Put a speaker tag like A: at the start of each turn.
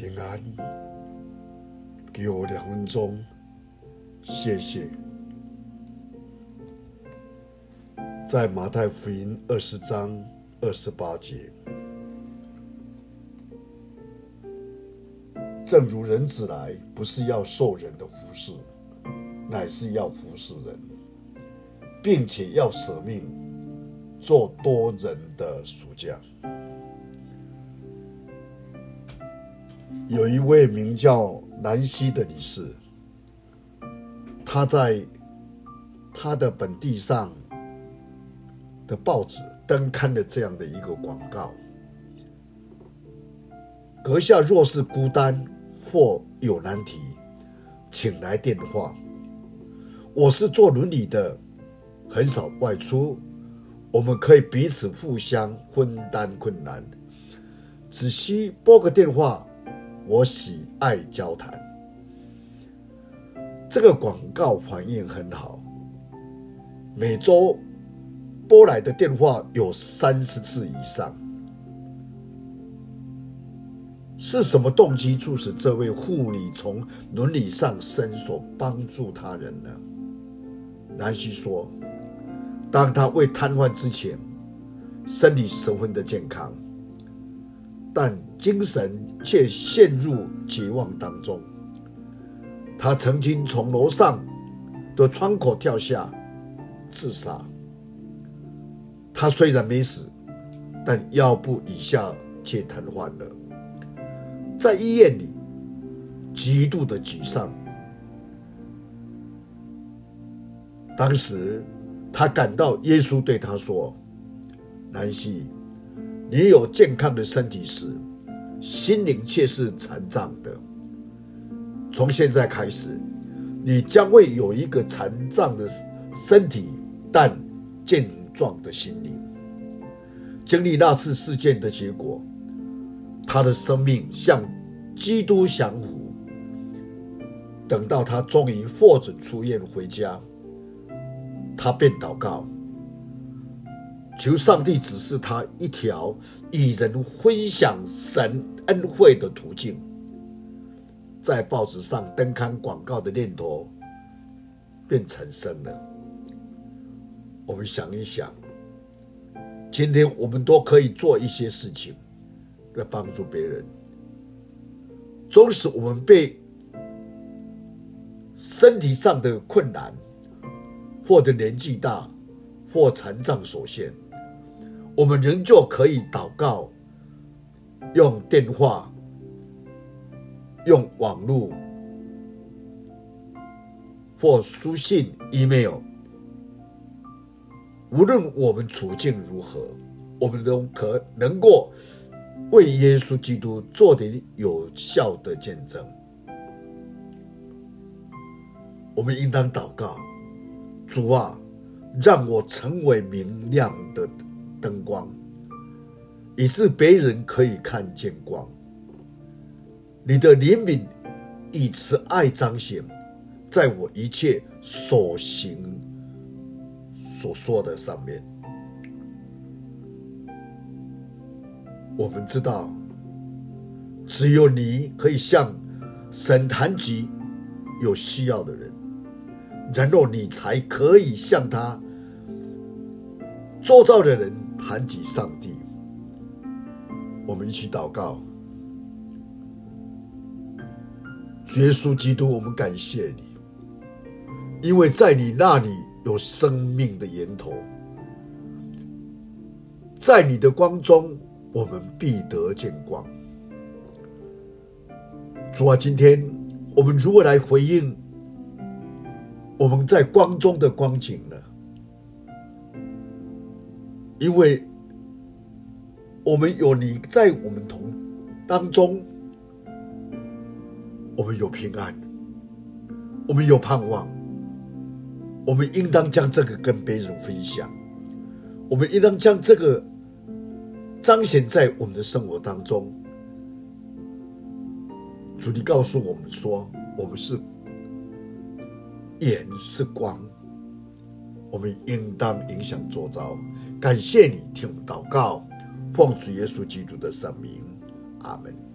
A: 平安，给我两分钟，谢谢。在马太福音二十章二十八节，正如人子来，不是要受人的服侍，乃是要服侍人，并且要舍命，做多人的赎价。有一位名叫南希的女士，她在她的本地上的报纸登刊了这样的一个广告：阁下若是孤单或有难题，请来电话。我是做伦理的，很少外出，我们可以彼此互相分担困难，只需拨个电话。我喜爱交谈。这个广告反应很好，每周拨来的电话有三十次以上。是什么动机促使这位护理从伦理上伸手帮助他人呢？南希说：“当他未瘫痪之前，身体十分的健康。”但精神却陷入绝望当中。他曾经从楼上的窗口跳下自杀。他虽然没死，但腰部以下却瘫痪了。在医院里，极度的沮丧。当时他感到耶稣对他说：“南希。”你有健康的身体时，心灵却是残障的。从现在开始，你将会有一个残障的身体，但健壮的心灵。经历那次事件的结果，他的生命向基督降服。等到他终于获准出院回家，他便祷告。求上帝指示他一条与人分享神恩惠的途径。在报纸上登刊广告的念头便产生了。我们想一想，今天我们都可以做一些事情来帮助别人。纵使我们被身体上的困难，或者年纪大，或残障所限。我们仍旧可以祷告，用电话、用网络或书信、email。无论我们处境如何，我们都可能够为耶稣基督做点有效的见证。我们应当祷告：主啊，让我成为明亮的。灯光，以致别人可以看见光。你的怜悯以慈爱彰显在我一切所行所说的上面。我们知道，只有你可以向神谈及有需要的人，然后你才可以向他周遭的人。谈及上帝，我们一起祷告。耶稣基督，我们感谢你，因为在你那里有生命的源头，在你的光中，我们必得见光。主啊，今天我们如何来回应我们在光中的光景呢？因为我们有你在我们同当中，我们有平安，我们有盼望，我们应当将这个跟别人分享，我们应当将这个彰显在我们的生活当中。主，你告诉我们说，我们是眼是光，我们应当影响周遭。感谢你听我祷告，奉主耶稣基督的圣名，阿门。